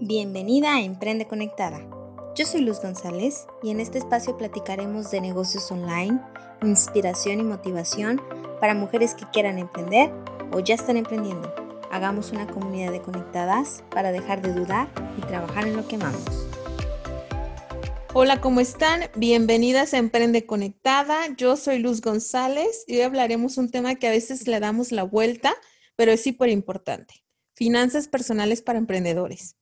Bienvenida a Emprende Conectada. Yo soy Luz González y en este espacio platicaremos de negocios online, inspiración y motivación para mujeres que quieran emprender o ya están emprendiendo. Hagamos una comunidad de conectadas para dejar de dudar y trabajar en lo que amamos. Hola, ¿cómo están? Bienvenidas a Emprende Conectada. Yo soy Luz González y hoy hablaremos un tema que a veces le damos la vuelta, pero es súper importante. Finanzas personales para emprendedores.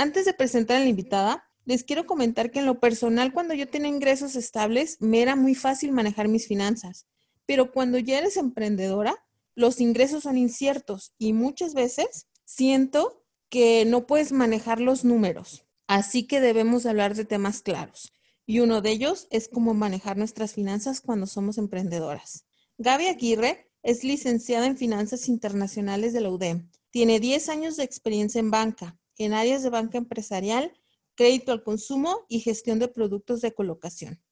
Antes de presentar a la invitada, les quiero comentar que en lo personal, cuando yo tenía ingresos estables, me era muy fácil manejar mis finanzas. Pero cuando ya eres emprendedora, los ingresos son inciertos y muchas veces siento que no puedes manejar los números. Así que debemos hablar de temas claros. Y uno de ellos es cómo manejar nuestras finanzas cuando somos emprendedoras. Gaby Aguirre es licenciada en Finanzas Internacionales de la UDEM. Tiene 10 años de experiencia en banca en áreas de banca empresarial, crédito al consumo y gestión de productos de colocación.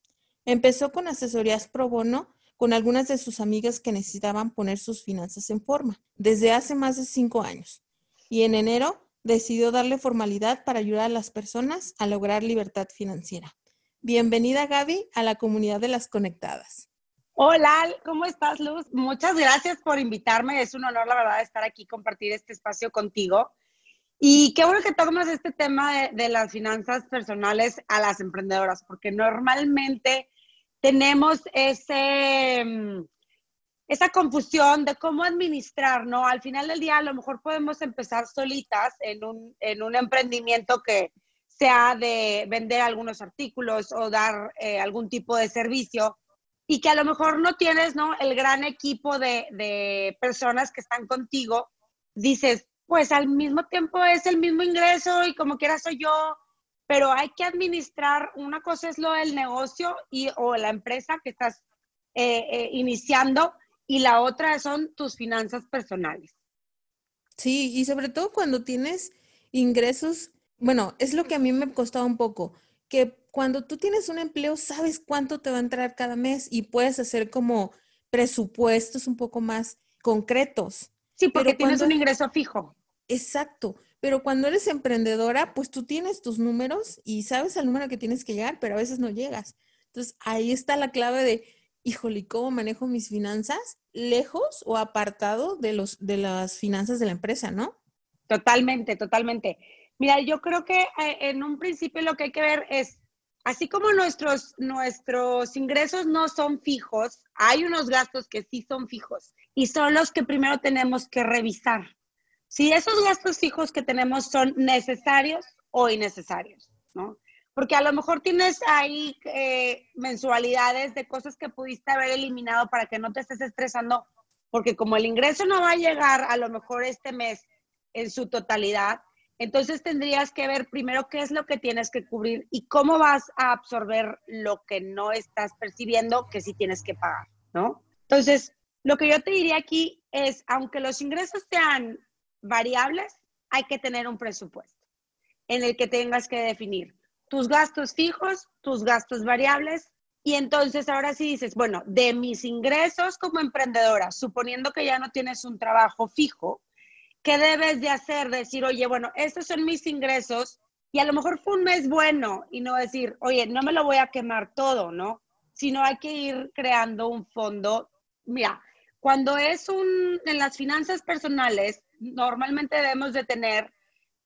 Empezó con asesorías pro bono con algunas de sus amigas que necesitaban poner sus finanzas en forma desde hace más de cinco años. Y en enero decidió darle formalidad para ayudar a las personas a lograr libertad financiera. Bienvenida Gaby a la comunidad de las conectadas. Hola, ¿cómo estás Luz? Muchas gracias por invitarme. Es un honor, la verdad, estar aquí, compartir este espacio contigo. Y qué bueno que tomas este tema de, las finanzas personales a las emprendedoras, porque normalmente tenemos ese, mm, esa confusión de cómo administrar, ¿no? Al final del día a lo mejor podemos empezar solitas en un, en un emprendimiento que sea de vender algunos artículos o dar eh, algún tipo de servicio y que a lo mejor no tienes, ¿no? El gran equipo de, de personas que están contigo, dices, pues al mismo tiempo es el mismo ingreso y como quiera soy yo, pero hay que administrar, una cosa es lo del negocio y, o la empresa que estás eh, eh, iniciando y la otra son tus finanzas personales. Sí, y sobre todo cuando tienes ingresos, bueno, es lo que a mí me costado un poco, que cuando tú tienes un empleo sabes cuánto te va a entrar cada mes y puedes hacer como presupuestos un poco más concretos. Sí, porque tienes un ingreso fijo. Exacto, pero cuando eres emprendedora, pues tú tienes tus números y sabes al número que tienes que llegar, pero a veces no llegas. Entonces ahí está la clave de, híjole, ¿cómo manejo mis finanzas? Lejos o apartado de, los, de las finanzas de la empresa, ¿no? Totalmente, totalmente. Mira, yo creo que eh, en un principio lo que hay que ver es, así como nuestros, nuestros ingresos no son fijos, hay unos gastos que sí son fijos y son los que primero tenemos que revisar si esos gastos fijos que tenemos son necesarios o innecesarios, ¿no? Porque a lo mejor tienes ahí eh, mensualidades de cosas que pudiste haber eliminado para que no te estés estresando, porque como el ingreso no va a llegar a lo mejor este mes en su totalidad, entonces tendrías que ver primero qué es lo que tienes que cubrir y cómo vas a absorber lo que no estás percibiendo que sí tienes que pagar, ¿no? Entonces, lo que yo te diría aquí es, aunque los ingresos sean variables, hay que tener un presupuesto en el que tengas que definir tus gastos fijos, tus gastos variables. Y entonces ahora sí dices, bueno, de mis ingresos como emprendedora, suponiendo que ya no tienes un trabajo fijo, ¿qué debes de hacer? Decir, oye, bueno, estos son mis ingresos y a lo mejor fue un mes bueno y no decir, oye, no me lo voy a quemar todo, ¿no? Sino hay que ir creando un fondo. Mira, cuando es un, en las finanzas personales, normalmente debemos de tener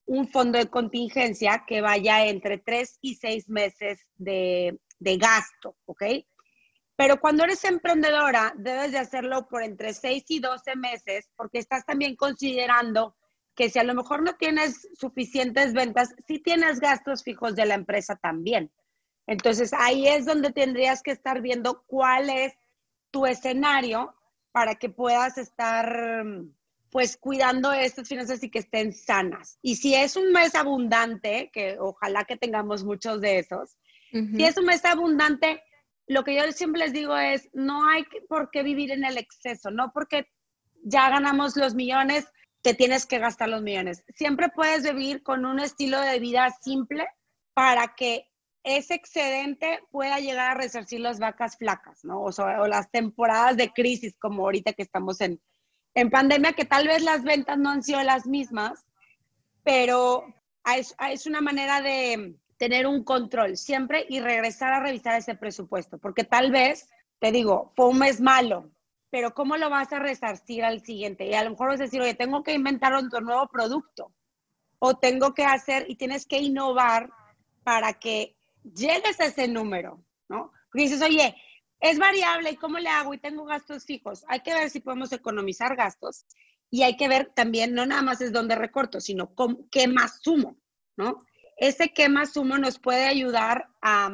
un fondo de contingencia que vaya entre tres y seis meses de, gasto, ¿ok? Pero cuando eres emprendedora, debes de hacerlo por entre 6 y 12 meses, porque estás también considerando que si a lo mejor no tienes suficientes ventas, sí tienes gastos fijos de la empresa también. Entonces ahí es donde tendrías que estar viendo cuál es tu escenario para que puedas estar pues cuidando estas finanzas y que estén sanas. Y si es un mes abundante, que ojalá que tengamos muchos de esos, si es un mes abundante, lo que yo siempre les digo es, no hay por qué vivir en el exceso, no porque ya ganamos los millones, te tienes que gastar los millones. Siempre puedes vivir con un estilo de vida simple para que ese excedente pueda llegar a resarcir las vacas flacas, ¿no? O, o las temporadas de crisis como ahorita que estamos en, en pandemia que tal vez las ventas no han sido las mismas, pero es, una manera de tener un control siempre y regresar a revisar ese presupuesto, porque tal vez, te digo, fue un mes malo, pero ¿cómo lo vas a resarcir al siguiente? Y a lo mejor vas a decir, oye, tengo que inventar otro nuevo producto o tengo que hacer y tienes que innovar para que llegues a ese número, ¿no? Porque dices, oye, es variable, ¿y cómo le hago? Y tengo gastos fijos. Hay que ver si podemos economizar gastos y hay que ver también, no nada más es dónde recorto, sino qué más sumo, ¿no? Ese qué más sumo nos puede ayudar a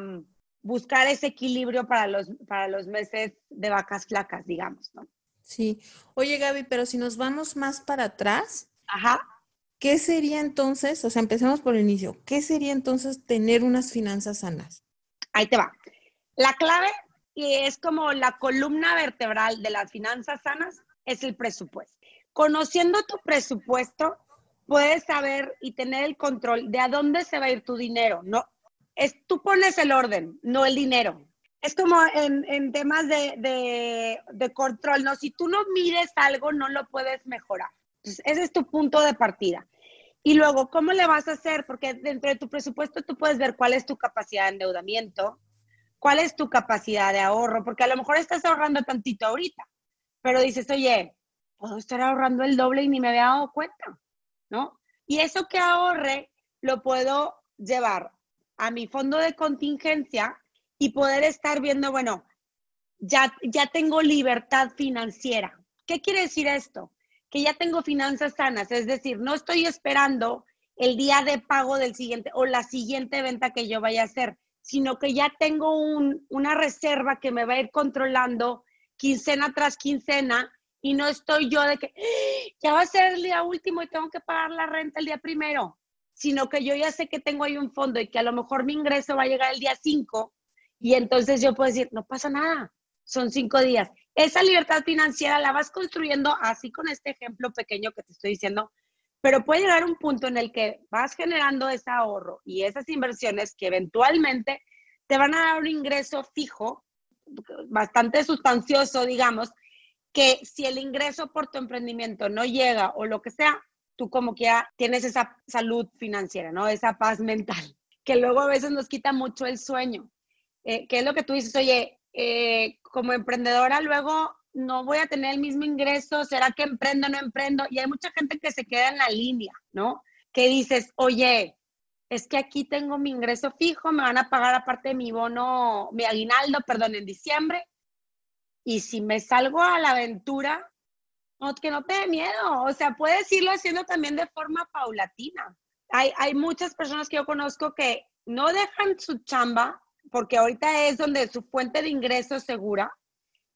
buscar ese equilibrio para los, para los meses de vacas flacas, digamos, ¿no? Sí. Oye, Gaby, pero si nos vamos más para atrás, Ajá. ¿qué sería entonces, o sea, empecemos por el inicio, ¿qué sería entonces tener unas finanzas sanas? Ahí te va. La clave, y es como la columna vertebral de las finanzas sanas, es el presupuesto. Conociendo tu presupuesto, puedes saber y tener el control de a dónde se va a ir tu dinero, ¿no? es, tú pones el orden, no el dinero. Es como en, temas de, control, ¿no? Si tú no mides algo, no lo puedes mejorar. Entonces, ese es tu punto de partida. Y luego, ¿cómo le vas a hacer? Porque dentro de tu presupuesto tú puedes ver cuál es tu capacidad de endeudamiento, cuál es tu capacidad de ahorro, porque a lo mejor estás ahorrando tantito ahorita, pero dices, oye, puedo estar ahorrando el doble y ni me había dado cuenta, ¿no? Y eso que ahorre lo puedo llevar a mi fondo de contingencia y poder estar viendo, bueno, ya, ya tengo libertad financiera. ¿Qué quiere decir esto? Que ya tengo finanzas sanas, es decir, no estoy esperando el día de pago del siguiente o la siguiente venta que yo vaya a hacer, sino que ya tengo una reserva que me va a ir controlando quincena tras quincena y no estoy yo de que ¡Ah! ya va a ser el día último y tengo que pagar la renta el día primero sino que yo ya sé que tengo ahí un fondo y que a lo mejor mi ingreso va a llegar el día 5 y entonces yo puedo decir, no pasa nada, son cinco días. Esa libertad financiera la vas construyendo así con este ejemplo pequeño que te estoy diciendo, pero puede llegar un punto en el que vas generando ese ahorro y esas inversiones que eventualmente te van a dar un ingreso fijo, bastante sustancioso, digamos, que si el ingreso por tu emprendimiento no llega o lo que sea, tú como que ya tienes esa salud financiera, ¿no? Esa paz mental, que luego a veces nos quita mucho el sueño. Eh, ¿Qué es lo que tú dices? Oye, eh, como emprendedora luego no voy a tener el mismo ingreso, ¿será que emprendo o no emprendo? Y hay mucha gente que se queda en la línea, ¿no? Que dices, oye, es que aquí tengo mi ingreso fijo, me van a pagar aparte de mi bono, mi aguinaldo, perdón, en diciembre. Y si me salgo a la aventura, no, que no te dé miedo, o sea, puedes irlo haciendo también de forma paulatina. Hay, hay muchas personas que yo conozco que no dejan su chamba porque ahorita es donde su fuente de ingreso segura,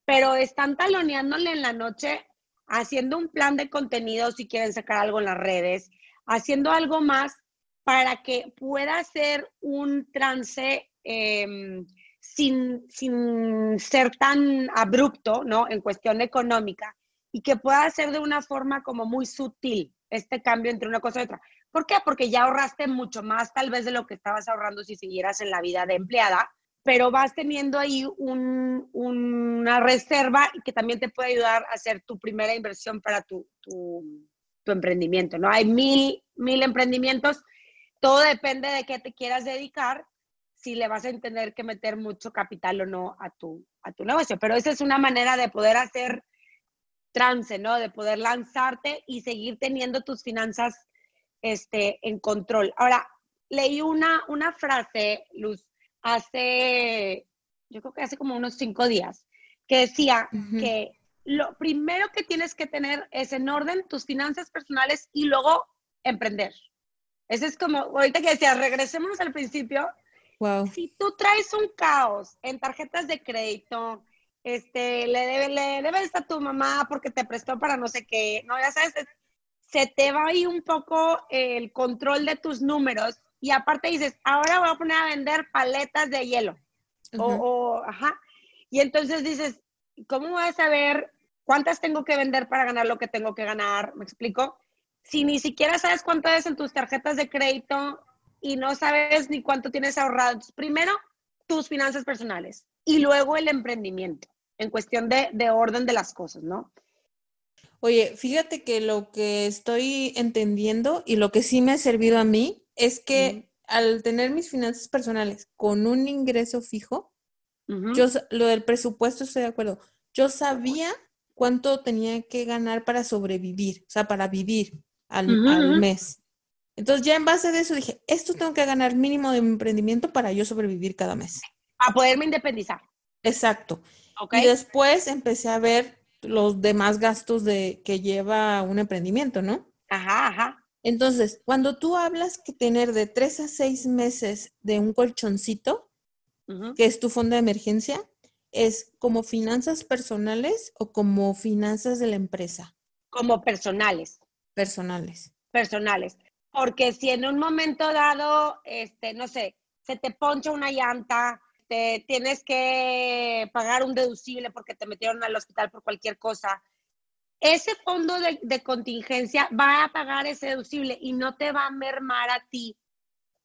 pero están taloneándole en la noche haciendo un plan de contenido si quieren sacar algo en las redes, haciendo algo más para que pueda ser un trance em, sin, sin ser tan abrupto, ¿no? En cuestión económica y que pueda ser de una forma como muy sutil este cambio entre una cosa y otra. ¿Por qué? Porque ya ahorraste mucho más tal vez de lo que estabas ahorrando si siguieras en la vida de empleada, pero vas teniendo ahí una reserva que también te puede ayudar a hacer tu primera inversión para tu, tu, tu emprendimiento, ¿no? Hay mil, mil emprendimientos, todo depende de qué te quieras dedicar, si le vas a tener que meter mucho capital o no a tu, a tu negocio, pero esa es una manera de poder hacer trance, ¿no? De poder lanzarte y seguir teniendo tus finanzas este, en control. Ahora, leí una, una frase, Luz, hace, yo creo que hace como unos cinco días, que decía que lo primero que tienes que tener es en orden tus finanzas personales y luego emprender. Ese es como, ahorita que decía, regresemos al principio. Wow. Si tú traes un caos en tarjetas de crédito, este, le debe, le debes a tu mamá porque te prestó para no sé qué, no, ya sabes, se te va ahí un poco el control de tus números y aparte dices, ahora voy a poner a vender paletas de hielo. o, ajá. Y entonces dices, ¿cómo voy a saber cuántas tengo que vender para ganar lo que tengo que ganar? ¿Me explico? Si ni siquiera sabes cuánto es en tus tarjetas de crédito y no sabes ni cuánto tienes ahorrado. primero, tus finanzas personales y luego el emprendimiento en cuestión de, de orden de las cosas, ¿no? Oye, fíjate que lo que estoy entendiendo y lo que sí me ha servido a mí es que al tener mis finanzas personales con un ingreso fijo, yo lo del presupuesto estoy de acuerdo. Yo sabía cuánto tenía que ganar para sobrevivir, o sea, para vivir al, mes. Entonces ya en base de eso dije, esto tengo que ganar mínimo de mi emprendimiento para yo sobrevivir cada mes. A poderme independizar. Exacto. Y después empecé a ver los demás gastos de que lleva un emprendimiento, ¿no? Ajá, ajá. Entonces, cuando tú hablas que tener de tres a seis meses de un colchoncito, que es tu fondo de emergencia, ¿es como finanzas personales o como finanzas de la empresa? Como personales. Personales. Personales. Porque si en un momento dado, este, no sé, se te poncha una llanta, te tienes que pagar un deducible porque te metieron al hospital por cualquier cosa, ese fondo de, contingencia va a pagar ese deducible y no te va a mermar a ti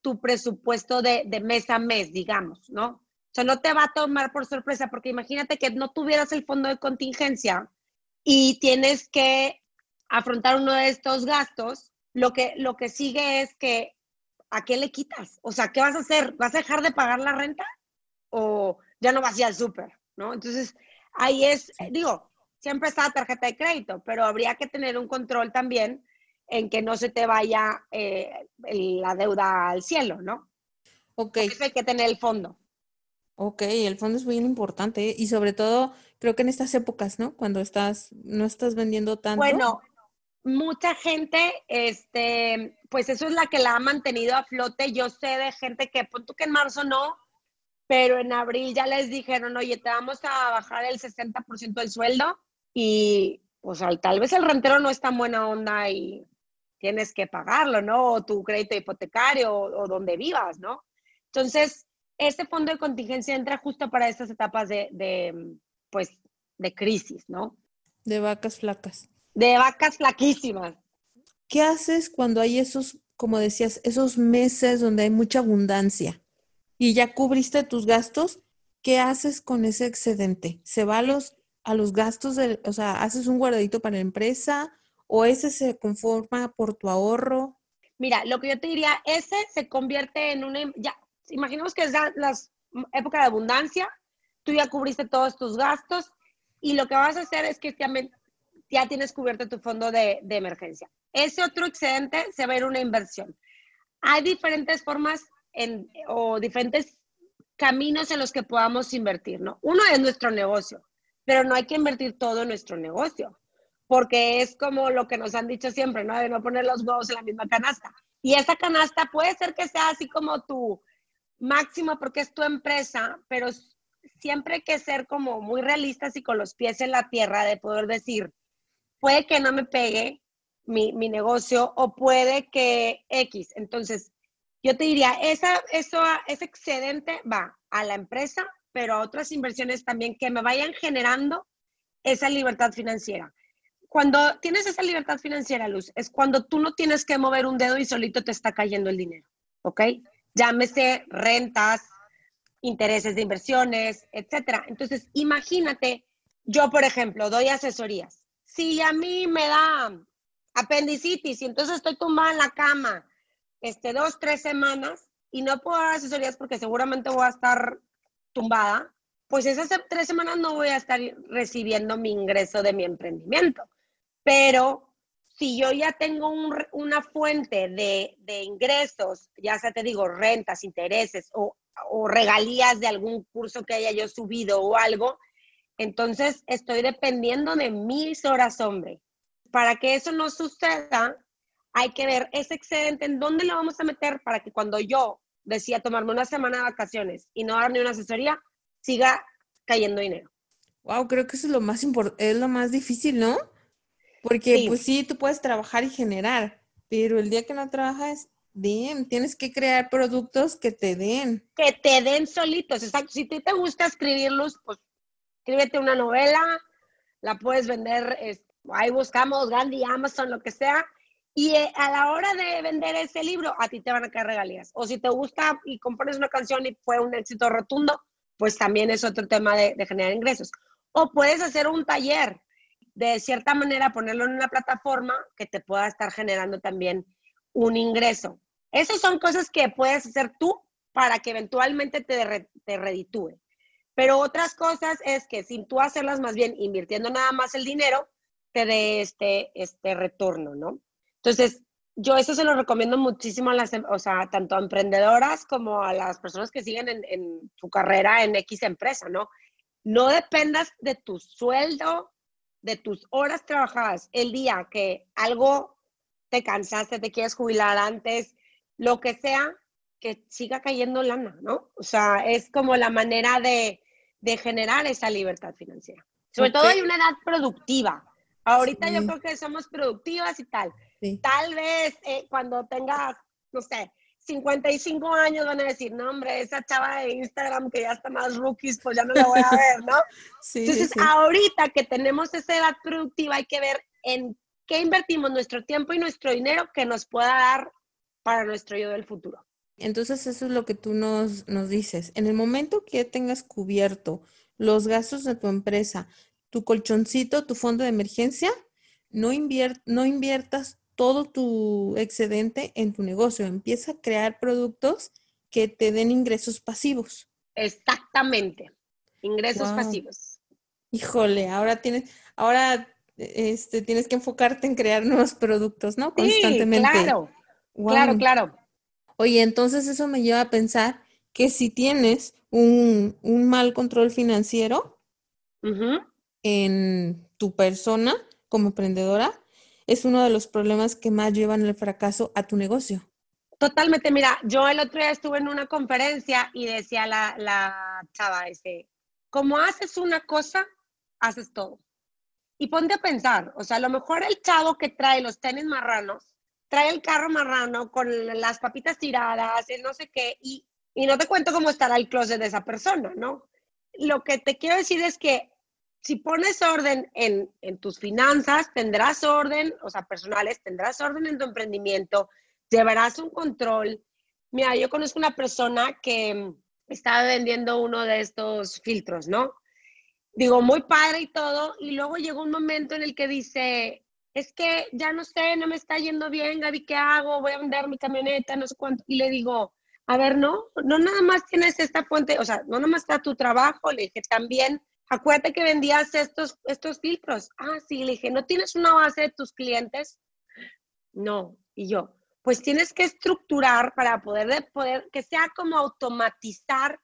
tu presupuesto de, mes a mes, digamos, ¿no? O sea, no te va a tomar por sorpresa, porque imagínate que no tuvieras el fondo de contingencia y tienes que afrontar uno de estos gastos, lo que, lo que sigue es que, ¿a qué le quitas? O sea, ¿qué vas a hacer? ¿Vas a dejar de pagar la renta? ¿O ya no vas a ir al súper? ¿No? Entonces, ahí es, digo, siempre está la tarjeta de crédito, pero habría que tener un control también en que no se te vaya eh, la deuda al cielo, ¿no? Ok. eso hay que tener el fondo. Ok, el fondo es muy importante y sobre todo creo que en estas épocas, ¿no? Cuando estás, no estás vendiendo tanto. Bueno, mucha gente, este, pues eso es la que la ha mantenido a flote. Yo sé de gente que, punto que en marzo no, pero en abril ya les dijeron, oye, te vamos a bajar el 60% del sueldo y pues tal vez el rentero no es tan buena onda y tienes que pagarlo, ¿no? O tu crédito hipotecario o, donde vivas, ¿no? Entonces, este fondo de contingencia entra justo para estas etapas de, pues, de crisis, ¿no? De vacas flacas. De vacas flaquísimas. ¿Qué haces cuando hay esos, como decías, esos meses donde hay mucha abundancia y ya cubriste tus gastos? ¿Qué haces con ese excedente? ¿Se va a los a los gastos, de, o sea, haces un guardadito para la empresa o ese se conforma por tu ahorro? Mira, lo que yo te diría, ese se convierte en una, ya, imaginemos que es la, época de abundancia, tú ya cubriste todos tus gastos y lo que vas a hacer es que ya, tienes cubierto tu fondo de, de emergencia. Ese otro excedente se va a ir una inversión. Hay diferentes formas en, o diferentes caminos en los que podamos invertir, ¿no? Uno es nuestro negocio pero no hay que invertir todo en nuestro negocio, porque es como lo que nos han dicho siempre, ¿no? De no poner los huevos en la misma canasta. Y esa canasta puede ser que sea así como tu máximo porque es tu empresa, pero siempre hay que ser como muy realistas y con los pies en la tierra de poder decir, puede que no me pegue mi, mi negocio o puede que X. Entonces, yo te diría, esa, eso, ese excedente va a la empresa pero a otras inversiones también que me vayan generando esa libertad financiera. Cuando tienes esa libertad financiera, Luz, es cuando tú no tienes que mover un dedo y solito te está cayendo el dinero, ¿ok? Llámese rentas, intereses de inversiones, etcétera. Entonces, imagínate, yo, por ejemplo, doy asesorías. Si a mí me da apendicitis y entonces estoy tumbada en la cama este, dos, tres semanas y no puedo dar asesorías porque seguramente voy a estar tumbada, pues esas tres semanas no voy a estar recibiendo mi ingreso de mi emprendimiento. Pero si yo ya tengo una fuente de, ingresos, ya sea te digo, rentas, intereses o, regalías de algún curso que haya yo subido o algo, entonces estoy dependiendo de mis horas hombre. Para que eso no suceda, hay que ver ese excedente en dónde lo vamos a meter para que cuando yo decía tomarme una semana de vacaciones y no dar ni una asesoría, siga cayendo dinero. Wow, creo que eso es lo más importante, es lo más difícil, ¿no? Porque pues sí, tú puedes trabajar y generar, pero el día que no trabajas, bien, tienes que crear productos que te den. Que te den solitos, exacto. Si te, te gusta escribirlos, pues escríbete una novela, la puedes vender, ahí buscamos Gandhi, Amazon, lo que sea, y eh, a la hora de vender ese libro, a ti te van a caer regalías. O si te gusta y compones una canción y fue un éxito rotundo, pues también es otro tema de, generar ingresos. O puedes hacer un taller, de cierta manera ponerlo en una plataforma que te pueda estar generando también un ingreso. Esas son cosas que puedes hacer tú para que eventualmente te, te reditúe. Pero otras cosas es que sin tú hacerlas más bien invirtiendo nada más el dinero, te dé este, este retorno, ¿no? Entonces, yo eso se lo recomiendo muchísimo a las, em, o sea, tanto a emprendedoras como a las personas que siguen en, en su carrera en X empresa, ¿no? No dependas de tu sueldo, de tus horas trabajadas, el día que algo te cansaste, te quieres jubilar antes, lo que sea, que siga cayendo lana, ¿no? O sea, es como la manera de, de generar esa libertad financiera. Sobre todo hay una edad productiva. Ahorita yo creo que somos productivas y tal. Tal vez eh, cuando tengas, no sé, 55 años van a decir, no, hombre, esa chava de Instagram que ya está más rookies, pues ya no la voy a ver, ¿no? Entonces, ahorita que tenemos esa edad productiva, hay que ver en qué invertimos nuestro tiempo y nuestro dinero que nos pueda dar para nuestro yo del futuro. Entonces, eso es lo que tú nos, nos dices. En el momento que tengas cubierto los gastos de tu empresa, tu colchoncito, tu fondo de emergencia, no, no inviertas todo tu excedente en tu negocio. Empieza a crear productos que te den ingresos pasivos. Exactamente, ingresos pasivos. Híjole, ahora tienes, ahora este, tienes que enfocarte en crear nuevos productos, ¿no? Constantemente. claro, claro, claro. Oye, entonces eso me lleva a pensar que si tienes un, mal control financiero en tu persona como emprendedora, es uno de los problemas que más llevan el fracaso a tu negocio. Totalmente, mira, yo el otro día estuve en una conferencia y decía la, la chava ese, como haces una cosa, haces todo. Y ponte a pensar, o sea, a lo mejor el chavo que trae los tenis marranos, trae el carro marrano con las papitas tiradas, el no sé qué, y, y no te cuento cómo estará el closet de esa persona, ¿no? Lo que te quiero decir es que si pones orden en, tus finanzas, tendrás orden, o sea, personales, tendrás orden en tu emprendimiento, llevarás un control. Mira, yo conozco una persona que estaba vendiendo uno de estos filtros, ¿no? Digo, muy padre y todo, y luego llegó un momento en el que dice, es que ya no sé, no me está yendo bien, Gaby, ¿qué hago? Voy a vender mi camioneta, no sé cuánto. Y le digo, a ver, no, no nada más tienes esta fuente, o sea, no nada más está tu trabajo, le dije, también acuérdate que vendías estos, estos filtros. Ah, sí, le dije, ¿no tienes una base de tus clientes? No, y yo, pues tienes que estructurar para poder, poder que sea como automatizar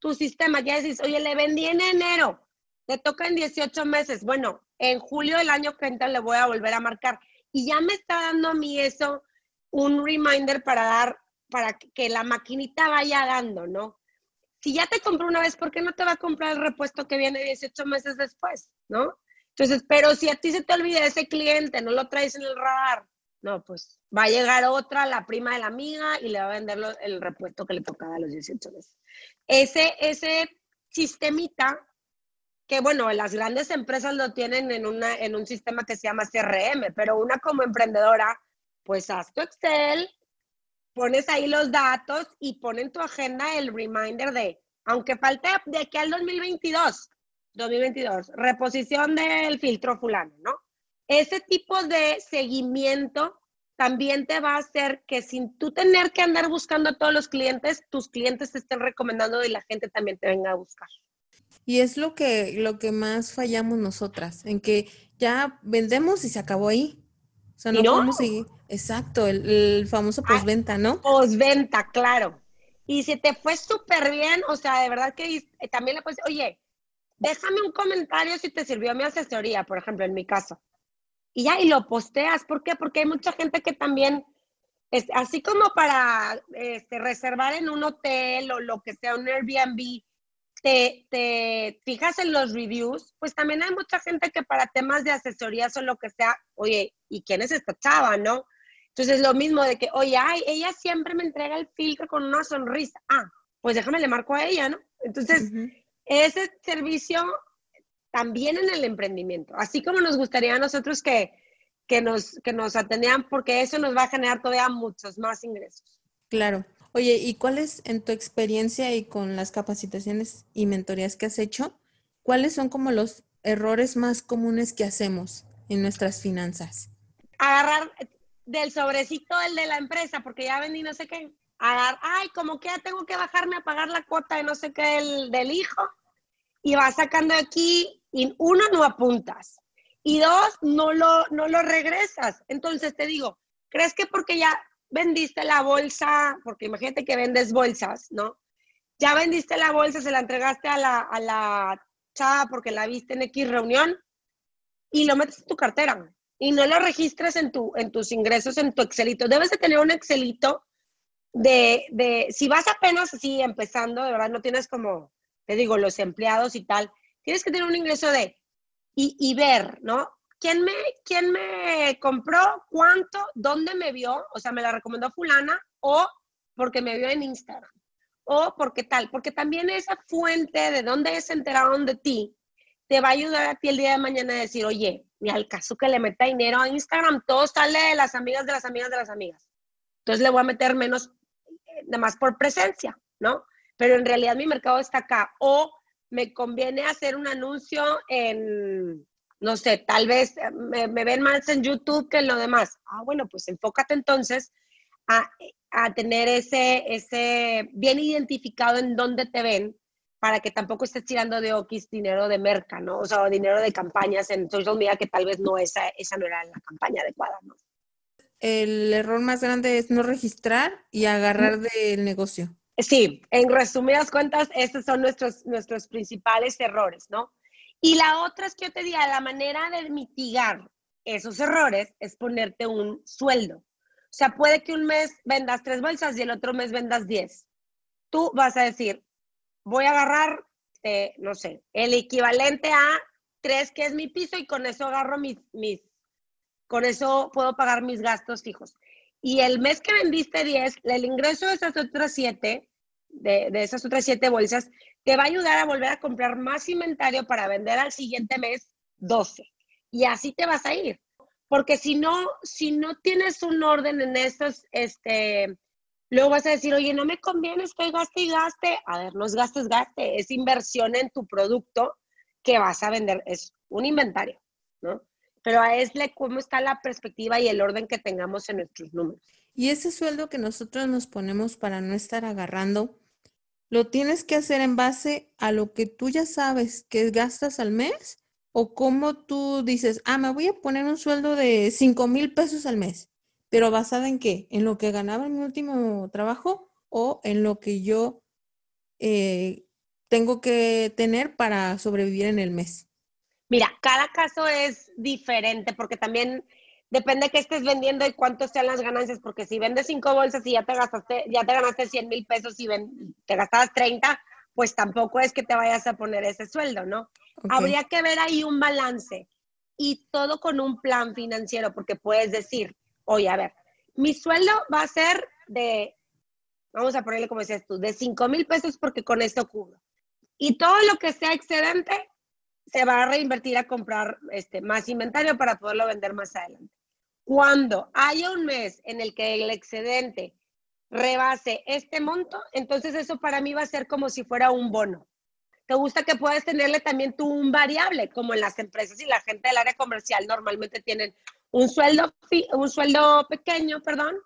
tu sistema. Ya decís, oye, le vendí en enero, le toca en 18 meses. Bueno, en julio del año que entra le voy a volver a marcar. Y ya me está dando a mí eso un reminder para dar, para que la maquinita vaya dando, ¿no? Si ya te compró una vez, ¿por qué no te va a comprar el repuesto que viene 18 meses después? ¿No? Entonces, pero si a ti se te olvida ese cliente, no lo traes en el radar, no, pues va a llegar otra, la prima de la amiga, y le va a vender el repuesto que le tocaba a los 18 meses. Ese, ese sistemita, que bueno, las grandes empresas lo tienen en, una, en un sistema que se llama CRM, pero una como emprendedora, pues haz tu Excel, pones ahí los datos y pon en tu agenda el reminder de, aunque falte de aquí al 2022, 2022, reposición del filtro fulano, ¿no? Ese tipo de seguimiento también te va a hacer que sin tú tener que andar buscando a todos los clientes, tus clientes te estén recomendando y la gente también te venga a buscar. Y es lo que, lo que más fallamos nosotras, en que ya vendemos y se acabó ahí. O sea, no, podemos seguir. Exacto, el, famoso postventa, ¿no? Postventa, claro. Y si te fue súper bien, o sea, de verdad que eh, también le puedes, oye, déjame un comentario si te sirvió mi asesoría, por ejemplo, en mi caso. Y ya, y lo posteas. ¿Por qué? Porque hay mucha gente que también, es, así como para este, reservar en un hotel o lo que sea, un Airbnb, te, te, fijas en los reviews, pues también hay mucha gente que para temas de asesorías o lo que sea, oye, ¿y quién es esta chava, no? Entonces lo mismo de que, oye, ay, ella siempre me entrega el filtro con una sonrisa. Ah, pues déjame le marco a ella, ¿no? Entonces, ese servicio también en el emprendimiento, así como nos gustaría a nosotros que, que, nos, que nos atendían, porque eso nos va a generar todavía muchos más ingresos. Claro. Oye, ¿y cuáles en tu experiencia y con las capacitaciones y mentorías que has hecho, cuáles son como los errores más comunes que hacemos en nuestras finanzas? Agarrar, del sobrecito el de la empresa, porque ya vendí no sé qué. dar, ay, como que ya tengo que bajarme a pagar la cuota de no sé qué del, del hijo. Y vas sacando aquí, y uno, no apuntas. Y dos, no lo, no lo regresas. Entonces te digo, ¿crees que porque ya vendiste la bolsa, porque imagínate que vendes bolsas, ¿no? Ya vendiste la bolsa, se la entregaste a la, a la chava porque la viste en X reunión y lo metes en tu cartera y no lo registres en, tu, en tus ingresos, en tu Excelito. Debes de tener un Excelito de, de, si vas apenas así empezando, de verdad no tienes como, te digo, los empleados y tal, tienes que tener un ingreso de, y, y ver, ¿no? ¿Quién me, ¿Quién me compró? ¿Cuánto? ¿Dónde me vio? O sea, me la recomendó fulana o porque me vio en Instagram o porque tal, porque también esa fuente de dónde se enteraron de ti te va a ayudar a ti el día de mañana a decir, oye, ni al caso que le meta dinero a Instagram, todo sale de las amigas de las amigas de las amigas. Entonces le voy a meter menos, eh, nada más por presencia, ¿no? Pero en realidad mi mercado está acá. O me conviene hacer un anuncio en, no sé, tal vez eh, me, ven más en YouTube que en lo demás. Ah, bueno, pues enfócate entonces a, a tener ese, ese bien identificado en dónde te ven para que tampoco estés tirando de Okis dinero de merca, ¿no? O sea, dinero de campañas en social media que tal vez no esa, esa no era la campaña adecuada, ¿no? El error más grande es no registrar y agarrar del negocio. Sí, en resumidas cuentas, estos son nuestros, nuestros principales errores, ¿no? Y la otra es que yo te diga, la manera de mitigar esos errores es ponerte un sueldo. O sea, puede que un mes vendas tres bolsas y el otro mes vendas diez. Tú vas a decir, voy a agarrar, eh, no sé, el equivalente a tres, que es mi piso, y con eso agarro mis, mis, con eso puedo pagar mis gastos fijos. Y el mes que vendiste 10, el ingreso de esas otras siete, de esas otras siete bolsas, te va a ayudar a volver a comprar más inventario para vender al siguiente mes 12. Y así te vas a ir. Porque si no, si no tienes un orden en esos, este, Luego vas a decir, oye, no me conviene, estoy gaste y gaste. A ver, no es gastes, gaste, es inversión en tu producto que vas a vender, es un inventario, ¿no? Pero a esle cómo está la perspectiva y el orden que tengamos en nuestros números. Y ese sueldo que nosotros nos ponemos para no estar agarrando, ¿lo tienes que hacer en base a lo que tú ya sabes que gastas al mes? ¿O cómo tú dices, ah, me voy a poner un sueldo de 5 mil pesos al mes? pero basada en qué? ¿En lo que ganaba en mi último trabajo o en lo que yo eh, tengo que tener para sobrevivir en el mes? Mira, cada caso es diferente porque también depende de qué estés vendiendo y cuánto sean las ganancias, porque si vendes cinco bolsas y ya te gastaste, ya te ganaste 100 mil pesos y te gastabas 30, pues tampoco es que te vayas a poner ese sueldo, ¿no? Habría que ver ahí un balance y todo con un plan financiero, porque puedes decir, oye, a ver, mi sueldo va a ser de, vamos a ponerle como decías tú, de 5 mil pesos porque con esto cubro. Y todo lo que sea excedente se va a reinvertir a comprar este, más inventario para poderlo vender más adelante. Cuando haya un mes en el que el excedente rebase este monto, entonces eso para mí va a ser como si fuera un bono. ¿Te gusta que puedas tenerle también tú un variable, como en las empresas y la gente del área comercial normalmente tienen un sueldo, un sueldo pequeño, perdón,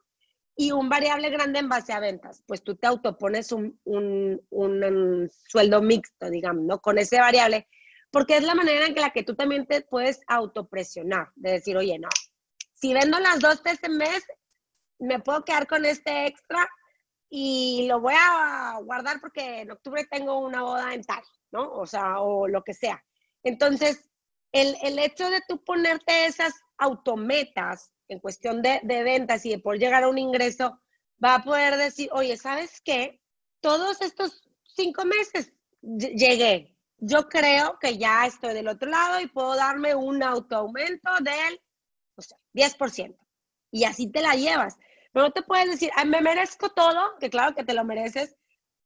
y un variable grande en base a ventas. Pues tú te autopones un, un, un, sueldo mixto, digamos, ¿no? Con ese variable, porque es la manera en la que tú también te puedes autopresionar, de decir, oye, no, si vendo las dos de este mes, me puedo quedar con este extra y lo voy a guardar porque en octubre tengo una boda en tal, ¿no? O sea, o lo que sea. Entonces, el, el hecho de tú ponerte esas autometas en cuestión de, ventas y de poder llegar a un ingreso, va a poder decir, oye, ¿sabes qué? Todos estos cinco meses llegué. Yo creo que ya estoy del otro lado y puedo darme un autoaumento del o sea, 10%. Y así te la llevas. Pero no te puedes decir, me merezco todo, que claro que te lo mereces,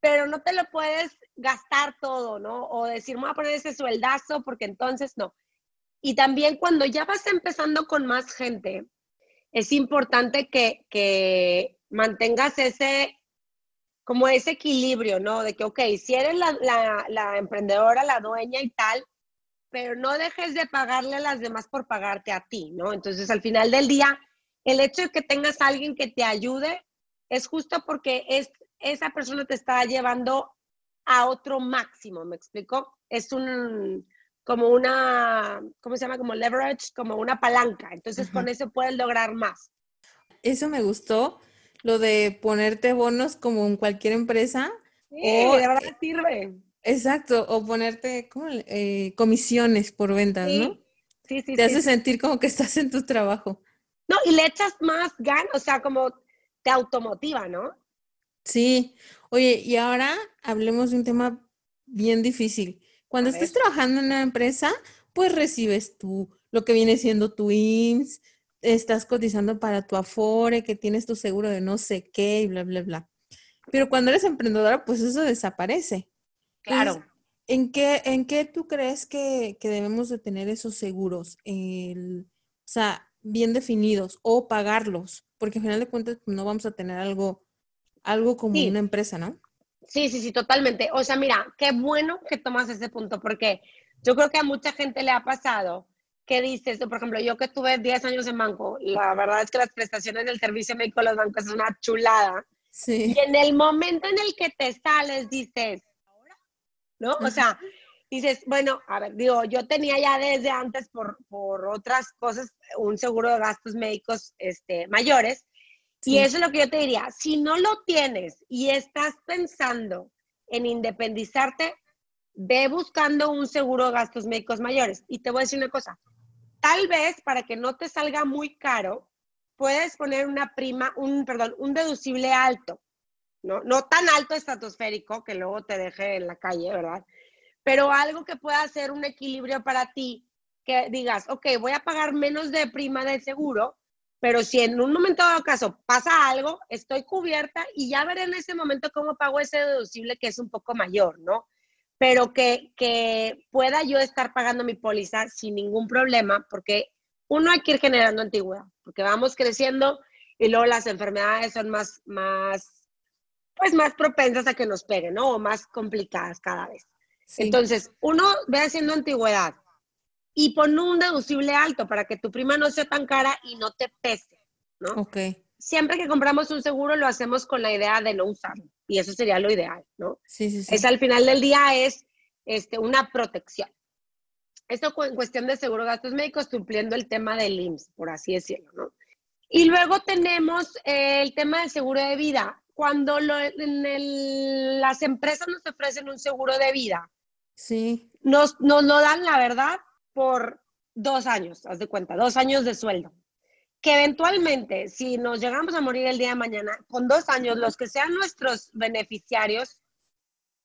pero no te lo puedes gastar todo, ¿no? O decir, me voy a poner ese sueldazo porque entonces no. Y también cuando ya vas empezando con más gente, es importante que, mantengas ese, como ese equilibrio, ¿no? De que, ok, si eres la, emprendedora, la dueña y tal, pero no dejes de pagarle a las demás por pagarte a ti, ¿no? Entonces, al final del día, el hecho de que tengas a alguien que te ayude es justo porque es, esa persona te está llevando a otro máximo, ¿me explico? Es un, como una, ¿cómo se llama? Como leverage, como una palanca. Entonces con eso puedes lograr más. Eso me gustó, lo de ponerte bonos como en cualquier empresa. Sí, de verdad sirve. Exacto, o ponerte como, eh, comisiones por ventas, ¿no? Sí, sí, Te hace sentir como que estás en tu trabajo. No, y le echas más ganas, o sea, como te automotiva, ¿no? Sí. Oye, y ahora hablemos de un tema bien difícil. Cuando estés trabajando en una empresa, pues recibes tú lo que viene siendo tu IMSS, estás cotizando para tu Afore, que tienes tu seguro de no sé qué y bla, bla, bla. Pero cuando eres emprendedora, pues eso desaparece. Claro. ¿en, qué, ¿En qué tú crees que, debemos de tener esos seguros? o sea, bien definidos o pagarlos, porque al final de cuentas pues, no vamos a tener algo, algo como una empresa, ¿no? Sí, sí, sí, totalmente. O sea, mira, qué bueno que tomas ese punto, porque yo creo que a mucha gente le ha pasado que dices, por ejemplo, yo que tuve 10 años en banco, la verdad es que las prestaciones del servicio médico de los bancos es una chulada. Sí. Y en el momento en el que te sales, dices, ¿no? O sea, dices, bueno, a ver, digo, yo tenía ya desde antes por, por otras cosas un seguro de gastos médicos este, mayores, y eso es lo que yo te diría, si no lo tienes y estás pensando en independizarte, ve buscando un seguro de gastos médicos mayores. Y te voy a decir una cosa, tal vez para que no te salga muy caro, puedes poner una prima, un, perdón, un deducible alto, ¿no? No tan alto estratosférico que luego te deje en la calle, ¿verdad? Pero algo que pueda hacer un equilibrio para ti, que digas, ok, voy a pagar menos de prima del seguro, pero si en un momento dado caso pasa algo, estoy cubierta y ya veré en ese momento cómo pago ese deducible que es un poco mayor, ¿no? Pero que, que pueda yo estar pagando mi póliza sin ningún problema, porque uno hay que ir generando antigüedad, porque vamos creciendo y luego las enfermedades son más, más, pues más propensas a que nos peguen, ¿no? O más complicadas cada vez. Entonces, uno ve haciendo antigüedad y pon un deducible alto para que tu prima no sea tan cara y no te pese, ¿no? Ok. Siempre que compramos un seguro lo hacemos con la idea de no usarlo y eso sería lo ideal, ¿no? Sí, sí, sí. Es al final del día es este, una protección. Esto en cuestión de seguro de gastos médicos, cumpliendo el tema del IMSS, por así decirlo, ¿no? Y luego tenemos el tema del seguro de vida. Cuando en las empresas nos ofrecen un seguro de vida, sí. nos, nos lo dan, la verdad, por dos años, haz de cuenta, dos años de sueldo. Que eventualmente, si nos llegamos a morir el día de mañana, con dos años, los que sean nuestros beneficiarios,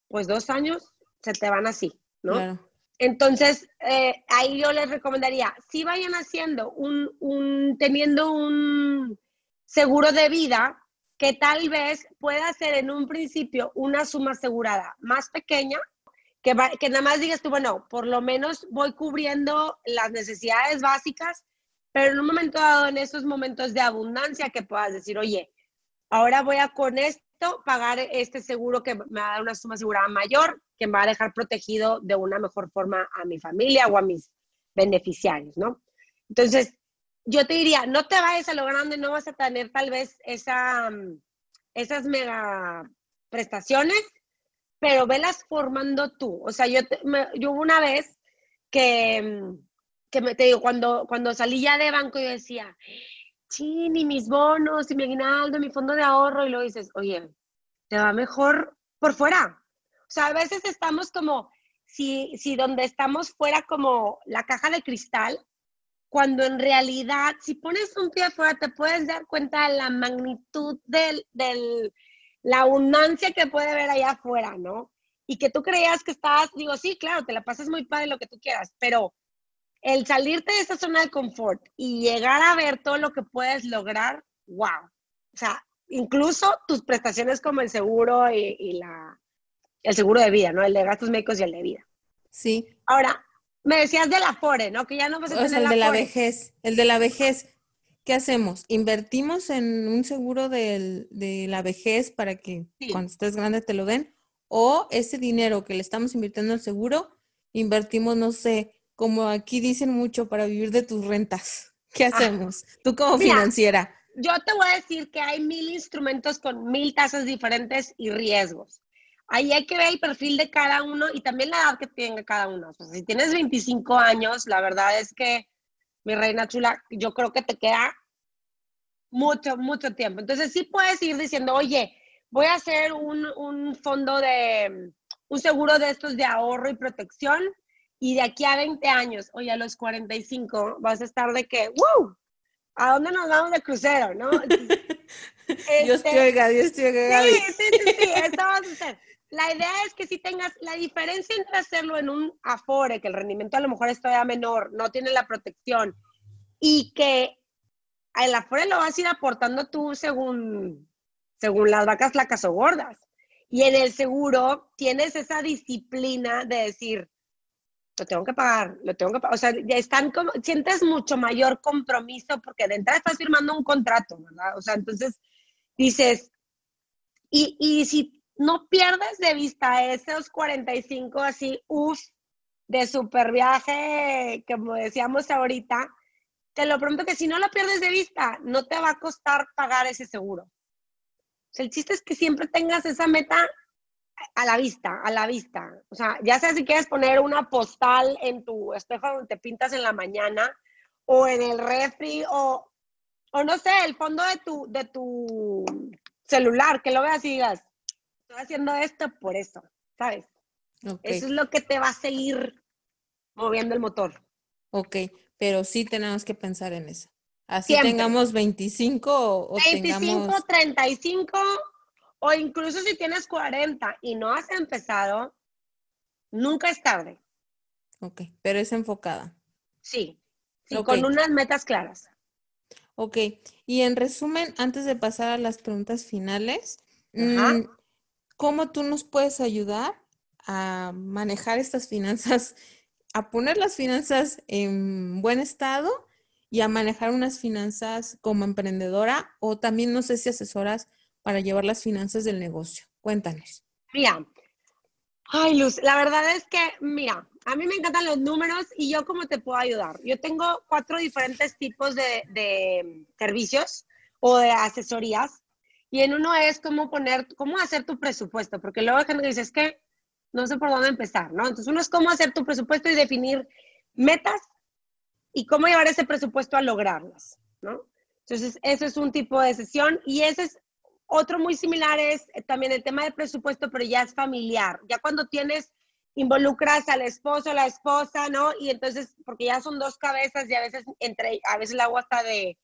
pues dos años se te van así, ¿no? Entonces, eh, ahí yo les recomendaría, si vayan haciendo un, un, teniendo un seguro de vida, que tal vez pueda ser en un principio una suma asegurada más pequeña que, que nada más digas tú, bueno, por lo menos voy cubriendo las necesidades básicas, pero en un momento dado, en esos momentos de abundancia, que puedas decir, oye, ahora voy a con esto pagar este seguro que me va a dar una suma asegurada mayor, que me va a dejar protegido de una mejor forma a mi familia o a mis beneficiarios, ¿no? Entonces, yo te diría, no te vayas a lo grande, no vas a tener tal vez esa, esas mega prestaciones, pero velas formando tú. O sea, yo, yo una vez que, que me, te digo, cuando, cuando salí ya de banco, yo decía, sí, ni mis bonos, y mi aguinaldo, mi fondo de ahorro, y luego dices, oye, te va mejor por fuera. O sea, a veces estamos como, si, si donde estamos fuera como la caja de cristal, cuando en realidad, si pones un pie afuera, te puedes dar cuenta de la magnitud del, del la abundancia que puede haber allá afuera, ¿no? Y que tú creías que estabas, digo, sí, claro, te la pasas muy padre lo que tú quieras, pero el salirte de esa zona de confort y llegar a ver todo lo que puedes lograr, wow. O sea, incluso tus prestaciones como el seguro y, la, el seguro de vida, ¿no? El de gastos médicos y el de vida. Sí. Ahora, me decías del Afore, ¿no? Que ya no vas a tener o sea, el de la vejez, el de la vejez. ¿qué hacemos? ¿Invertimos en un seguro de la vejez para que cuando estés grande te lo den? ¿O ese dinero que le estamos invirtiendo al seguro, invertimos, no sé, como aquí dicen mucho, para vivir de tus rentas? ¿Qué hacemos? Tú como financiera. Yo te voy a decir que hay mil instrumentos con mil tasas diferentes y riesgos. Ahí hay que ver el perfil de cada uno y también la edad que tenga cada uno. si tienes 25 años, la verdad es que, mi reina chula, yo creo que te queda mucho, mucho tiempo. Entonces sí puedes ir diciendo, oye, voy a hacer un, un fondo de, un seguro de estos de ahorro y protección y de aquí a 20 años, oye, a los 45 vas a estar de que, ¡wow! ¿A dónde nos vamos de crucero, no? Dios te este, oiga, Dios te oiga. Sí, sí, sí, sí, eso va a suceder. La idea es que si tengas la diferencia entre hacerlo en un Afore, que el rendimiento a lo mejor es todavía menor, no tiene la protección, y que el Afore lo vas a ir aportando tú según, según las vacas flacas o gordas. Y en el seguro tienes esa disciplina de decir, lo tengo que pagar, lo tengo que pagar. O sea, ya están como, sientes mucho mayor compromiso porque de entrada estás firmando un contrato, ¿verdad? O sea, entonces dices, y, y si no pierdes de vista esos 45 así, uff, de super viaje, como decíamos ahorita, te lo prometo que si no lo pierdes de vista, no te va a costar pagar ese seguro. El chiste es que siempre tengas esa meta a la vista, a la vista. O sea, ya sea si quieres poner una postal en tu espejo donde te pintas en la mañana, o en el refri, o, o no sé, el fondo de tu, de tu celular, que lo veas y digas, estoy haciendo esto por eso, ¿sabes? Eso es lo que te va a seguir moviendo el motor. Ok, pero sí tenemos que pensar en eso. Así tengamos 25 o, 25, 35 o incluso si tienes 40 y no has empezado, nunca es tarde. Ok, pero es enfocada. Sí, con unas metas claras. Ok, y en resumen, antes de pasar a las preguntas finales, ¿cómo tú nos puedes ayudar a manejar estas finanzas, a poner las finanzas en buen estado y a manejar unas finanzas como emprendedora o también no sé si asesoras para llevar las finanzas del negocio? Cuéntanos. Mira, ay Luz, la verdad es que, mira, a mí me encantan los números y yo cómo te puedo ayudar. Yo tengo cuatro diferentes tipos de, servicios o de asesorías y en uno es cómo poner, cómo hacer tu presupuesto, porque luego hay gente que dice, es que no sé por dónde empezar, ¿no? Entonces uno es cómo hacer tu presupuesto y definir metas y cómo llevar ese presupuesto a lograrlas, ¿no? Entonces, ese es un tipo de sesión y ese es otro muy similar es también el tema del presupuesto, pero ya es familiar. Ya cuando tienes, involucras al esposo, la esposa, ¿no? Y entonces, porque ya son dos cabezas y a veces entre, a veces la hago hasta de,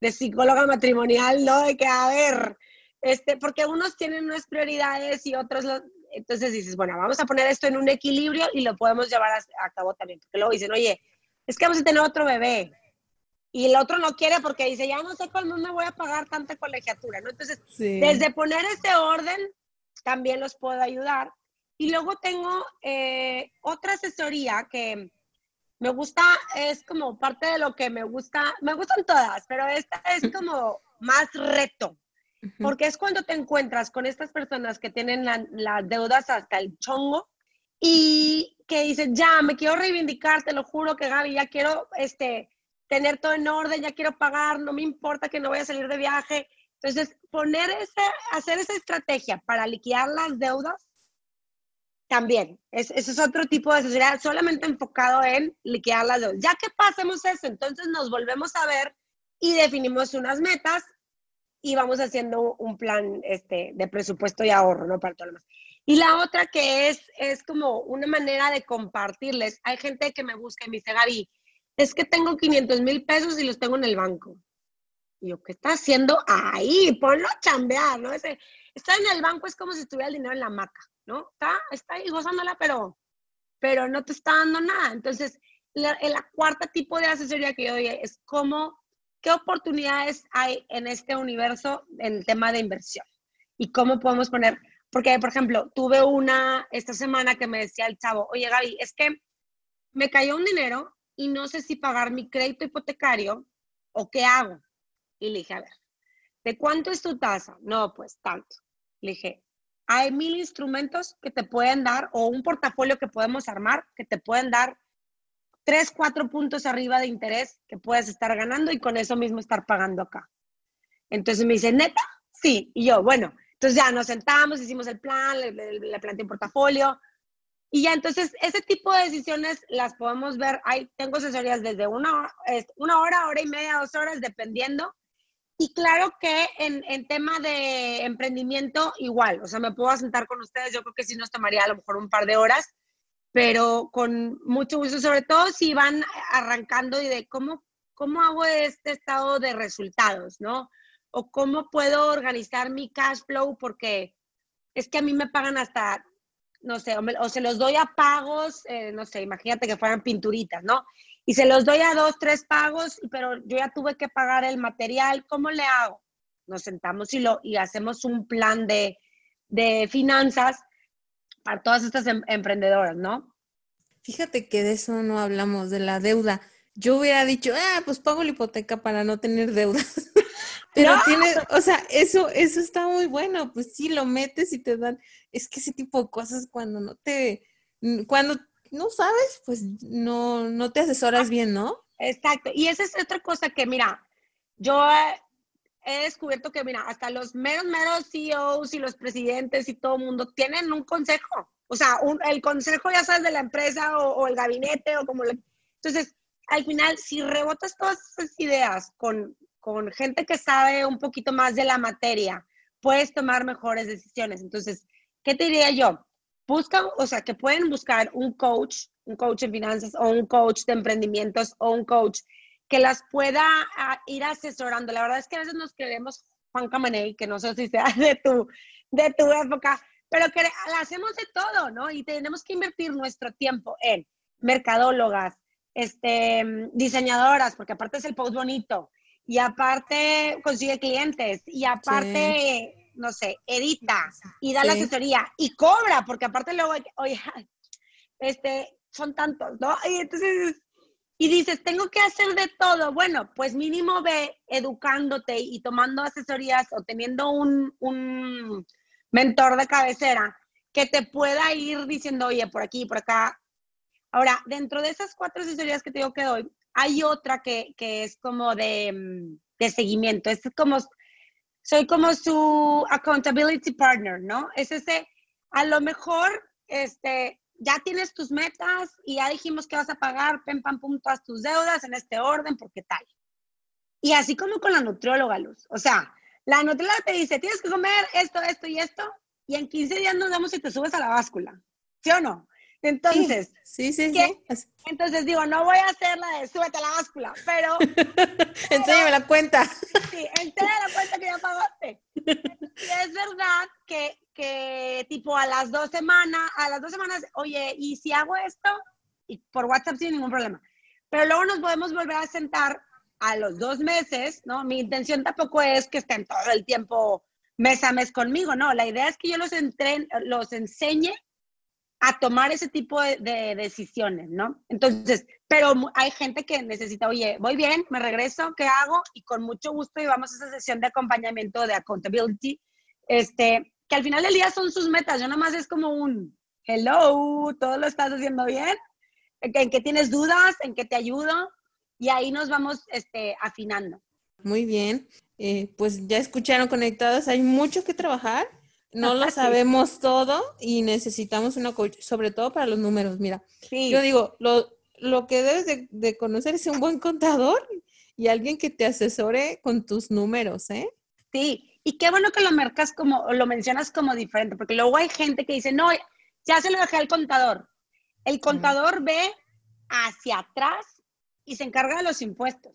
de psicóloga matrimonial, ¿no? De que, a ver, este, porque unos tienen unas prioridades y otros, entonces dices, bueno, vamos a poner esto en un equilibrio y lo podemos llevar a, a cabo también. Porque luego dicen, oye, es que vamos a tener otro bebé y el otro no quiere porque dice, ya no sé cómo me voy a pagar tanta colegiatura, ¿no? Entonces, desde poner ese orden, también los puedo ayudar. Y luego tengo eh, otra asesoría que me gusta, es como parte de lo que me gusta, me gustan todas, pero esta es como más reto, porque es cuando te encuentras con estas personas que tienen las deudas hasta el chongo y que dicen, ya, me quiero reivindicar, te lo juro que Gaby, ya quiero, este, tener todo en orden, ya quiero pagar, no me importa que no voy a salir de viaje. Entonces, poner ese, hacer esa estrategia para liquidar las deudas, también, es, ese es otro tipo de asesoría, solamente enfocado en liquidar las deudas. Ya que pasemos eso, entonces nos volvemos a ver y definimos unas metas y vamos haciendo un plan este, de presupuesto y ahorro, ¿no? Para todo lo demás. Y la otra que es, es como una manera de compartirles. Hay gente que me busca y me dice, Gaby, es que tengo 500 mil pesos y los tengo en el banco. Y yo, ¿qué está haciendo ahí? Ponlo a chambear, ¿no? Ese, estar en el banco es como si estuviera el dinero en la maca, ¿no? Está, está ahí gozándola, pero, pero no te está dando nada. Entonces, la, el cuarta tipo de asesoría que yo doy es cómo, qué oportunidades hay en este universo en el tema de inversión y cómo podemos poner, porque, por ejemplo, tuve una esta semana que me decía el chavo, oye, Gaby, es que me cayó un dinero y no sé si pagar mi crédito hipotecario o qué hago. Y le dije, a ver, ¿de cuánto es tu tasa? No, pues tanto. Le dije, hay mil instrumentos que te pueden dar o un portafolio que podemos armar que te pueden dar tres, cuatro puntos arriba de interés que puedes estar ganando y con eso mismo estar pagando acá. Entonces me dice, neta, sí. Y yo, bueno, entonces ya nos sentamos, hicimos el plan, le, le, planteé un portafolio. Y ya, entonces, ese tipo de decisiones las podemos ver. Hay, tengo asesorías desde una, una hora, hora y media, dos horas, dependiendo. Y claro que en, en, tema de emprendimiento, igual, o sea, me puedo sentar con ustedes, yo creo que sí nos tomaría a lo mejor un par de horas, pero con mucho gusto, sobre todo si van arrancando y de cómo, cómo hago este estado de resultados, ¿no? O cómo puedo organizar mi cash flow, porque es que a mí me pagan hasta, no sé, o, se los doy a pagos, eh, no sé, imagínate que fueran pinturitas, ¿no? Y se los doy a dos, tres pagos, pero yo ya tuve que pagar el material, ¿cómo le hago? Nos sentamos y, lo, y hacemos un plan de, de finanzas para todas estas em, emprendedoras, ¿no? Fíjate que de eso no hablamos, de la deuda. Yo hubiera dicho, ah, pues pago la hipoteca para no tener deudas. Pero tiene, o sea, eso, eso está muy bueno. Pues sí, lo metes y te dan. Es que ese tipo de cosas cuando no te, cuando no sabes, pues no, no te asesoras bien, ¿no? Exacto. Y esa es otra cosa que, mira, yo he descubierto que, mira, hasta los meros, meros CEOs y los presidentes y todo el mundo tienen un consejo. O sea, el consejo, ya sabes, de la empresa o, el gabinete o como... Le... Entonces, al final, si rebotas todas esas ideas con, con gente que sabe un poquito más de la materia, puedes tomar mejores decisiones. Entonces, ¿qué te diría yo? Buscan, o sea, que pueden buscar un coach, un coach en finanzas o un coach de emprendimientos o un coach que las pueda ah, ir asesorando. La verdad es que a veces nos creemos Juan Camaney, que no sé si sea de tu, de tu época, pero que la hacemos de todo, ¿no? Y tenemos que invertir nuestro tiempo en mercadólogas, este, diseñadoras, porque aparte es el post bonito, y aparte consigue clientes, y aparte no sé, edita y da la asesoría y cobra, porque aparte luego, oye, este, son tantos, ¿no? Y entonces, y dices, tengo que hacer de todo. Bueno, pues mínimo ve educándote y tomando asesorías o teniendo un, un mentor de cabecera que te pueda ir diciendo, oye, por aquí, por acá. Ahora, dentro de esas cuatro asesorías que te digo que doy, hay otra que, que es como de, mm, de seguimiento. Es como soy como su accountability partner, ¿no? Es ese, a lo mejor, este, ya tienes tus metas y ya dijimos que vas a pagar, pem, pam, pum, todas tus deudas en este orden, porque tal. Y así como con la nutrióloga, Luz. O sea, la nutrióloga te dice, tienes que comer esto, esto y esto, y en 15 días nos vemos y te subes a la báscula. ¿Sí o no? Entonces, sí, sí, sí, Entonces digo, no voy a hacer la de súbete a la báscula, pero. Enséñame la cuenta. sí, enséñame la cuenta que ya pagaste. y es verdad que, que, tipo, a las dos semanas, a las dos semanas, oye, ¿y si hago esto? Y por WhatsApp sin ningún problema. Pero luego nos podemos volver a sentar a los dos meses, ¿no? Mi intención tampoco es que estén todo el tiempo mes a mes conmigo, no. La idea es que yo los, entren, los enseñe a tomar ese tipo de, decisiones, ¿no? Entonces, pero hay gente que necesita, oye, voy bien, me regreso, ¿qué hago? Y con mucho gusto llevamos esa sesión de acompañamiento de accountability, este, que al final del día son sus metas, yo nomás es como un, hello, todo lo estás haciendo bien, en que tienes dudas, en que te ayudo, y ahí nos vamos este, afinando. Muy bien, eh, pues ya escucharon conectados, hay mucho que trabajar no lo sabemos todo y necesitamos una coach, sobre todo para los números. Mira, yo digo, lo, lo que debes de, conocer es un buen contador y alguien que te asesore con tus números, ¿eh? Sí, y qué bueno que lo marcas como, lo mencionas como diferente, porque luego hay gente que dice, no, ya se lo dejé al contador. El contador ve hacia atrás y se encarga de los impuestos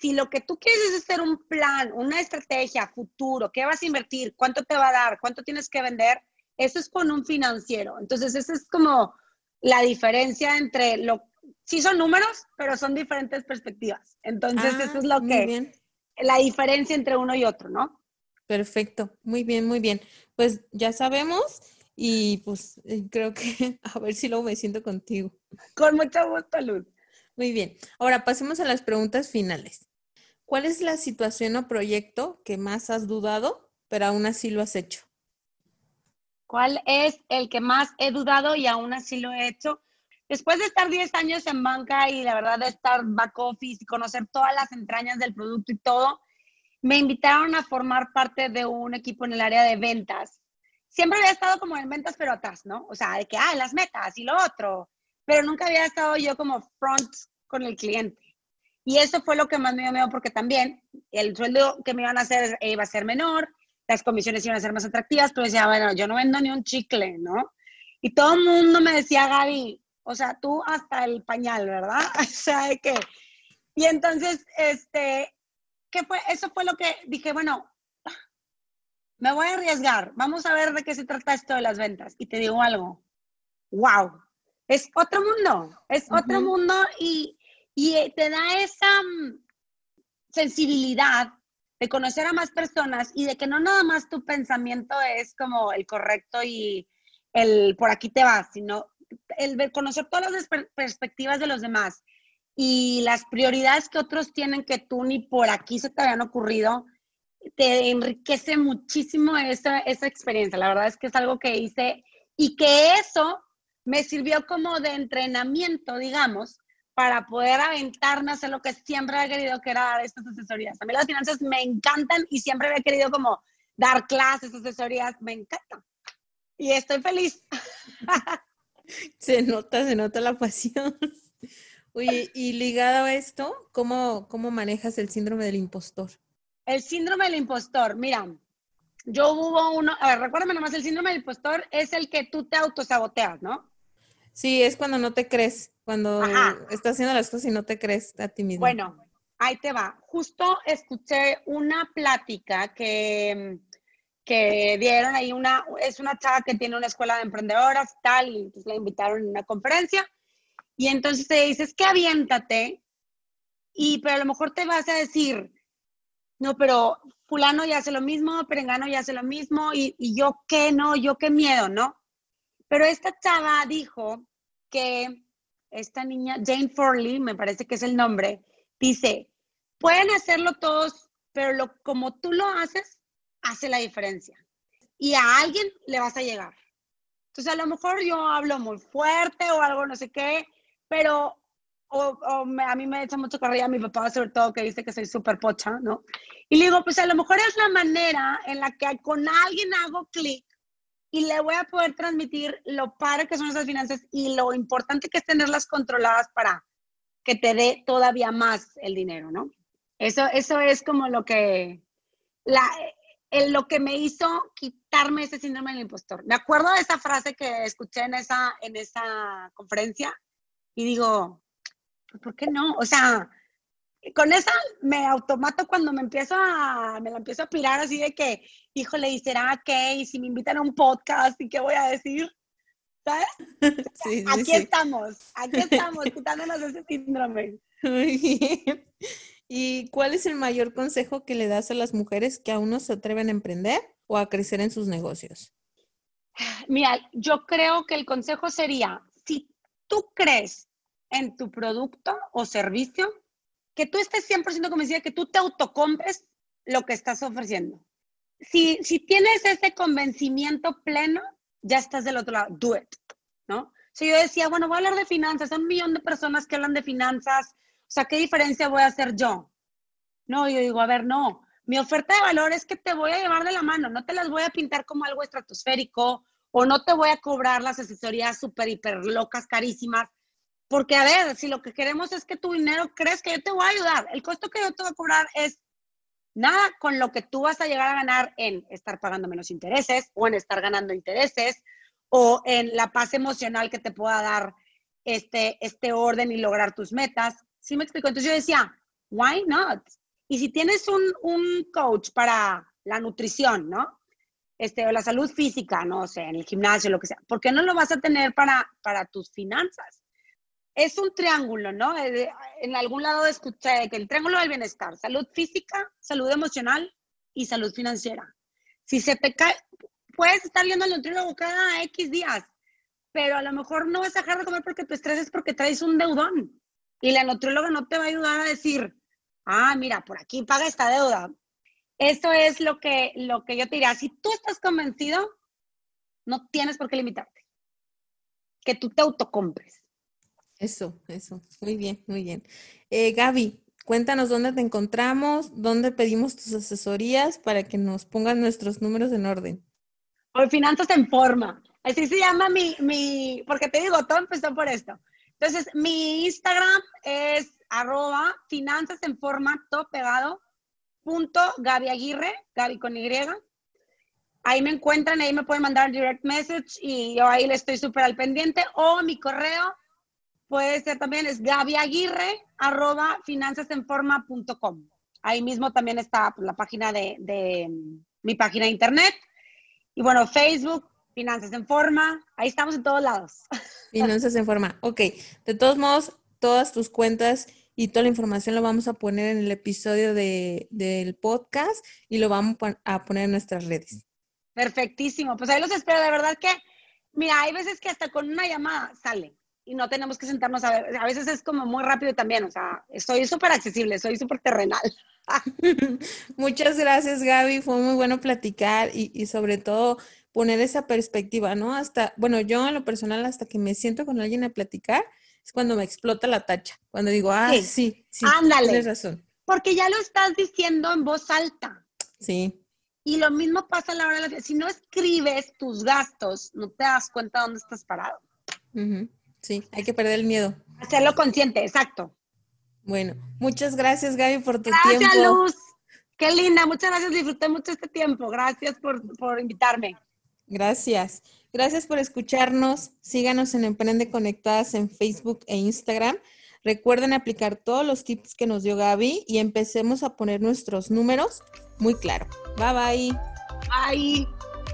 si lo que tú quieres es hacer un plan, una estrategia futuro, qué vas a invertir, cuánto te va a dar, cuánto tienes que vender, eso es con un financiero. Entonces, esa es como la diferencia entre lo, sí son números, pero son diferentes perspectivas. Entonces, eso es lo ah, que, la diferencia entre uno y otro, ¿no? Perfecto, muy bien, muy bien. Pues ya sabemos y pues eh, creo que a ver si luego me siento contigo. Con mucho gusto, Luz. Muy bien. Ahora pasemos a las preguntas finales. ¿Cuál es la situación o proyecto que más has dudado, pero aún así lo has hecho? ¿Cuál es el que más he dudado y aún así lo he hecho? después de estar 10 años en banca y la verdad de estar back office y conocer todas las entrañas del producto y todo, me invitaron a formar parte de un equipo en el área de ventas. Siempre había estado como en ventas, pero atrás, ¿no? O sea, de que, ah, las metas y lo otro, pero nunca había estado yo como front con el cliente. Y eso fue lo que más me dio miedo porque también el sueldo que me iban a hacer iba a ser menor, las comisiones iban a ser más atractivas, pero decía, bueno, yo no vendo ni un chicle, ¿no? Y todo el mundo me decía, Gaby, o sea, tú hasta el pañal, ¿verdad? O sea, de que... Y entonces, este, ¿qué fue? Eso fue lo que dije, bueno, me voy a arriesgar, vamos a ver de qué se trata esto de las ventas. Y te digo algo, wow, es otro mundo, es otro mundo y, y te da esa mm, sensibilidad de conocer a más personas y de que no nada más tu pensamiento es como el correcto y el por aquí te vas, sino el conocer todas las perspectivas de los demás y las prioridades que otros tienen que tú ni por aquí se te habían ocurrido, te enriquece muchísimo esa, esa experiencia. La verdad es que es algo que hice y que eso me sirvió como de entrenamiento, digamos, para poder aventarme a hacer lo que siempre había querido, que era dar estas asesorías. A mí las finanzas me encantan y siempre había querido como dar clases, asesorías, me encanta. Y estoy feliz. Se nota, se nota la pasión. Oye, y ligado a esto, ¿cómo, ¿cómo manejas el síndrome del impostor? El síndrome del impostor, mira, yo hubo uno, a ver, recuérdame nomás, el síndrome del impostor es el que tú te autosaboteas, ¿no? Sí, es cuando no te crees, cuando estás haciendo las cosas y no te crees a ti mismo. Bueno, ahí te va. Justo escuché una plática que, que dieron ahí una, es una chava que tiene una escuela de emprendedoras y tal, y entonces la invitaron en una conferencia y entonces te dices que aviéntate, y pero a lo mejor te vas a decir, no, pero fulano ya hace lo mismo, perengano ya hace lo mismo, y, y yo qué, no, yo qué miedo, ¿no? Pero esta chava dijo que esta niña, Jane Forley, me parece que es el nombre, dice, pueden hacerlo todos, pero lo, como tú lo haces, hace la diferencia. Y a alguien le vas a llegar. Entonces, a lo mejor yo hablo muy fuerte o algo, no sé qué, pero o, a mí me echa mucho carrilla mi papá, sobre todo, que dice que soy súper pocha, ¿no? Y le digo, pues a lo mejor es la manera en la que con alguien hago clic y le voy a poder transmitir lo padre que son esas finanzas y lo importante que es tenerlas controladas para que te dé todavía más el dinero, ¿no? Eso, eso es como lo que, la, lo que me hizo quitarme ese síndrome del impostor. Me acuerdo de esa frase que escuché en esa, en esa conferencia y digo, ¿por qué no? O sea, con esa me automato cuando me empiezo a, me la empiezo a pirar así de que, híjole, ¿y será qué? ¿Y si me invitan a un podcast y qué voy a decir? ¿Sabes? Sí, aquí estamos, aquí estamos, quitándonos ese síndrome. Muy bien. ¿Y cuál es el mayor consejo que le das a las mujeres que aún no se atreven a emprender o a crecer en sus negocios? Mira, yo creo que el consejo sería, si tú crees en tu producto o servicio, que tú estés 100% convencida que tú te autocompres lo que estás ofreciendo. Si, si tienes ese convencimiento pleno, ya estás del otro lado, do it, ¿no? Si yo decía, bueno, voy a hablar de finanzas, hay un millón de personas que hablan de finanzas, o sea, ¿qué diferencia voy a hacer yo? No, yo digo, a ver, no, mi oferta de valor es que te voy a llevar de la mano, no te las voy a pintar como algo estratosférico o no te voy a cobrar las asesorías súper, hiper locas, carísimas, porque, a ver, si lo que queremos es que tu dinero que yo te voy a ayudar, el costo que yo te voy a cobrar es nada con lo que tú vas a llegar a ganar en estar pagando menos intereses o en estar ganando intereses o en la paz emocional que te pueda dar este, este orden y lograr tus metas. ¿Sí me explico? Entonces yo decía, why not? Y si tienes un, un coach para la nutrición, ¿no? Este, o la salud física, no sé, en el gimnasio, lo que sea, ¿por qué no lo vas a tener para, para tus finanzas? Es un triángulo, ¿no? Eh, en algún lado escuché que el triángulo del bienestar, salud física, salud emocional y salud financiera. Si se te cae, puedes estar yendo al nutriólogo cada X días, pero a lo mejor no vas a dejar de comer porque tu estrés es porque traes un deudón. Y la nutrióloga no te va a ayudar a decir, ah, mira, por aquí paga esta deuda. Eso es lo que, lo que yo te diría. Si tú estás convencido, no tienes por qué limitarte. Que tú te autocompres. Eso, eso. Muy bien, muy bien. Eh, Gaby, cuéntanos dónde te encontramos, dónde pedimos tus asesorías para que nos pongan nuestros números en orden. Hoy Finanzas en Forma. Así se llama mi, mi, porque te digo, todo empezó por esto. Entonces, mi Instagram es arroba finanzas en forma, todo pegado, punto Gaby Aguirre, Gaby con Y. Ahí me encuentran, ahí me pueden mandar direct message y yo ahí le estoy súper al pendiente. O mi correo puede ser también, es Gaby Aguirre, arroba finanzasenforma.com. Ahí mismo también está pues, la página de, de mi página de internet. Y bueno, Facebook, Finanzas en Forma, ahí estamos en todos lados. Finanzas en Forma, ok. De todos modos, todas tus cuentas y toda la información lo vamos a poner en el episodio de, del podcast y lo vamos a poner en nuestras redes. Perfectísimo, pues ahí los espero, de verdad que, mira, hay veces que hasta con una llamada sale y no tenemos que sentarnos a ver, a veces es como muy rápido también, o sea, soy súper accesible, soy súper terrenal. Muchas gracias Gaby, fue muy bueno platicar y, y sobre todo poner esa perspectiva, ¿no? Hasta, bueno, yo en lo personal, hasta que me siento con alguien a platicar, es cuando me explota la tacha, cuando digo, ah, sí, sí, ándale. Tienes razón. Porque ya lo estás diciendo en voz alta. Sí. Y lo mismo pasa a la hora de la Si no escribes tus gastos, no te das cuenta dónde estás parado. Sí, hay que perder el miedo. Hacerlo consciente, exacto. Bueno, muchas gracias Gaby por tu tiempo. Gracias Luz. Qué linda, muchas gracias. Disfruté mucho este tiempo. Gracias por, por invitarme. Gracias. Gracias por escucharnos. Síganos en Emprende Conectadas en Facebook e Instagram. Recuerden aplicar todos los tips que nos dio Gaby y empecemos a poner nuestros números muy claro. Bye bye. Bye.